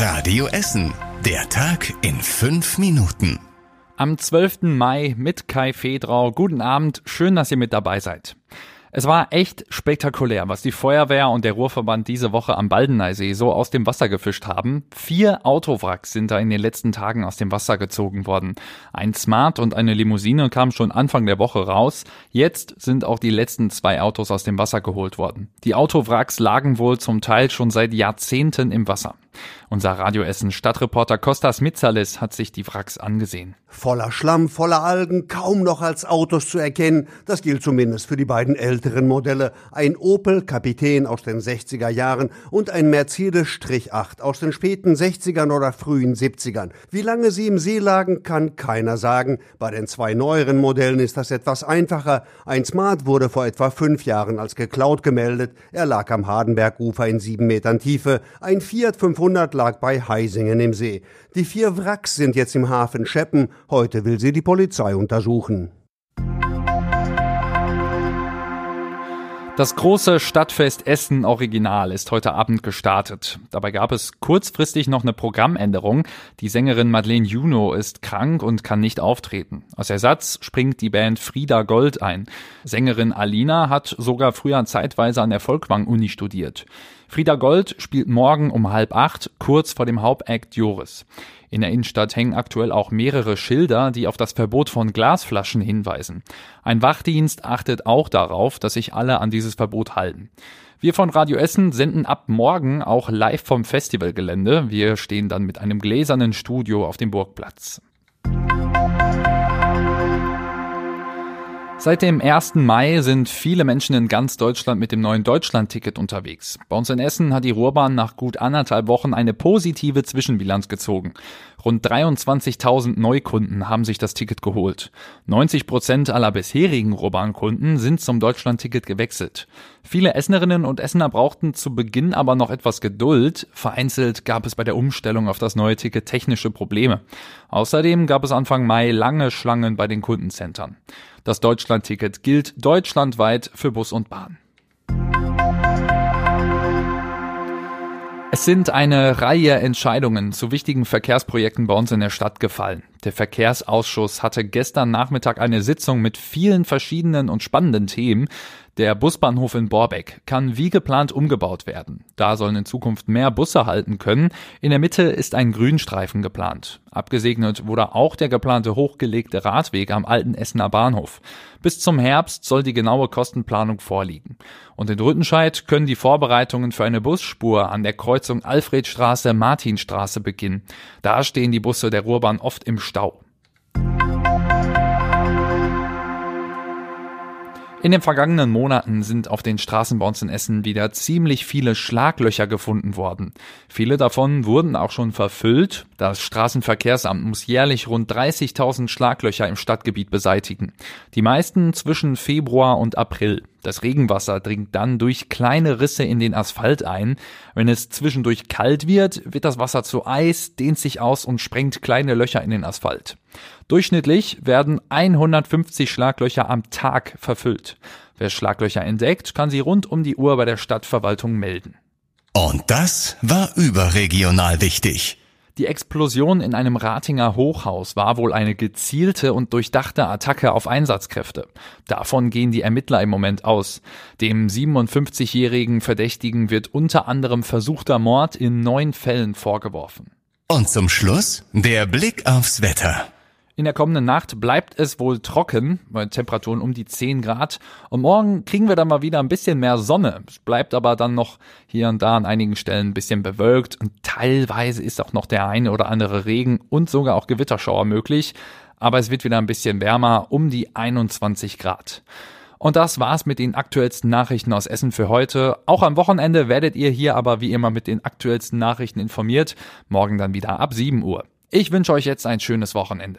Radio Essen. Der Tag in fünf Minuten. Am 12. Mai mit Kai Fedrau. Guten Abend. Schön, dass ihr mit dabei seid. Es war echt spektakulär, was die Feuerwehr und der Ruhrverband diese Woche am Baldeneysee so aus dem Wasser gefischt haben. Vier Autowracks sind da in den letzten Tagen aus dem Wasser gezogen worden. Ein Smart und eine Limousine kamen schon Anfang der Woche raus. Jetzt sind auch die letzten zwei Autos aus dem Wasser geholt worden. Die Autowracks lagen wohl zum Teil schon seit Jahrzehnten im Wasser. Unser Radioessen Stadtreporter Kostas Mitzalis hat sich die Wracks angesehen. Voller Schlamm, voller Algen, kaum noch als Autos zu erkennen. Das gilt zumindest für die beiden älteren Modelle. Ein Opel Kapitän aus den 60er Jahren und ein Mercedes 8 aus den späten 60ern oder frühen 70ern. Wie lange sie im See lagen, kann keiner sagen. Bei den zwei neueren Modellen ist das etwas einfacher. Ein Smart wurde vor etwa fünf Jahren als geklaut gemeldet. Er lag am Hardenbergufer in sieben Metern Tiefe. Ein Fiat 500 lag bei Heisingen im See. Die vier Wracks sind jetzt im Hafen Scheppen. Heute will sie die Polizei untersuchen. Das große Stadtfest Essen Original ist heute Abend gestartet. Dabei gab es kurzfristig noch eine Programmänderung. Die Sängerin Madeleine Juno ist krank und kann nicht auftreten. Als Ersatz springt die Band Frieda Gold ein. Sängerin Alina hat sogar früher zeitweise an der Volkwang-Uni studiert. Frieda Gold spielt morgen um halb acht, kurz vor dem Hauptakt Joris. In der Innenstadt hängen aktuell auch mehrere Schilder, die auf das Verbot von Glasflaschen hinweisen. Ein Wachdienst achtet auch darauf, dass sich alle an dieses Verbot halten. Wir von Radio Essen senden ab morgen auch live vom Festivalgelände. Wir stehen dann mit einem gläsernen Studio auf dem Burgplatz. Seit dem 1. Mai sind viele Menschen in ganz Deutschland mit dem neuen Deutschland-Ticket unterwegs. Bei uns in Essen hat die Ruhrbahn nach gut anderthalb Wochen eine positive Zwischenbilanz gezogen. Rund 23.000 Neukunden haben sich das Ticket geholt. 90 Prozent aller bisherigen Ruhrbahnkunden sind zum Deutschland-Ticket gewechselt. Viele Essenerinnen und Essener brauchten zu Beginn aber noch etwas Geduld. Vereinzelt gab es bei der Umstellung auf das neue Ticket technische Probleme. Außerdem gab es Anfang Mai lange Schlangen bei den Kundencentern. Das Deutschlandticket gilt deutschlandweit für Bus und Bahn. Es sind eine Reihe Entscheidungen zu wichtigen Verkehrsprojekten bei uns in der Stadt gefallen. Der Verkehrsausschuss hatte gestern Nachmittag eine Sitzung mit vielen verschiedenen und spannenden Themen. Der Busbahnhof in Borbeck kann wie geplant umgebaut werden. Da sollen in Zukunft mehr Busse halten können. In der Mitte ist ein Grünstreifen geplant. Abgesegnet wurde auch der geplante hochgelegte Radweg am alten Essener Bahnhof. Bis zum Herbst soll die genaue Kostenplanung vorliegen. Und in Rüttenscheid können die Vorbereitungen für eine Busspur an der Kreuzung Alfredstraße-Martinstraße beginnen. Da stehen die Busse der Ruhrbahn oft im Stau. In den vergangenen Monaten sind auf den Straßen bei uns in Essen wieder ziemlich viele Schlaglöcher gefunden worden. Viele davon wurden auch schon verfüllt. Das Straßenverkehrsamt muss jährlich rund 30.000 Schlaglöcher im Stadtgebiet beseitigen. Die meisten zwischen Februar und April. Das Regenwasser dringt dann durch kleine Risse in den Asphalt ein. Wenn es zwischendurch kalt wird, wird das Wasser zu Eis, dehnt sich aus und sprengt kleine Löcher in den Asphalt. Durchschnittlich werden 150 Schlaglöcher am Tag verfüllt. Wer Schlaglöcher entdeckt, kann sie rund um die Uhr bei der Stadtverwaltung melden. Und das war überregional wichtig. Die Explosion in einem Ratinger Hochhaus war wohl eine gezielte und durchdachte Attacke auf Einsatzkräfte. Davon gehen die Ermittler im Moment aus. Dem 57-jährigen Verdächtigen wird unter anderem versuchter Mord in neun Fällen vorgeworfen. Und zum Schluss der Blick aufs Wetter. In der kommenden Nacht bleibt es wohl trocken, bei Temperaturen um die 10 Grad. Und morgen kriegen wir dann mal wieder ein bisschen mehr Sonne. Es bleibt aber dann noch hier und da an einigen Stellen ein bisschen bewölkt. Und teilweise ist auch noch der eine oder andere Regen und sogar auch Gewitterschauer möglich. Aber es wird wieder ein bisschen wärmer, um die 21 Grad. Und das war's mit den aktuellsten Nachrichten aus Essen für heute. Auch am Wochenende werdet ihr hier aber wie immer mit den aktuellsten Nachrichten informiert. Morgen dann wieder ab 7 Uhr. Ich wünsche euch jetzt ein schönes Wochenende.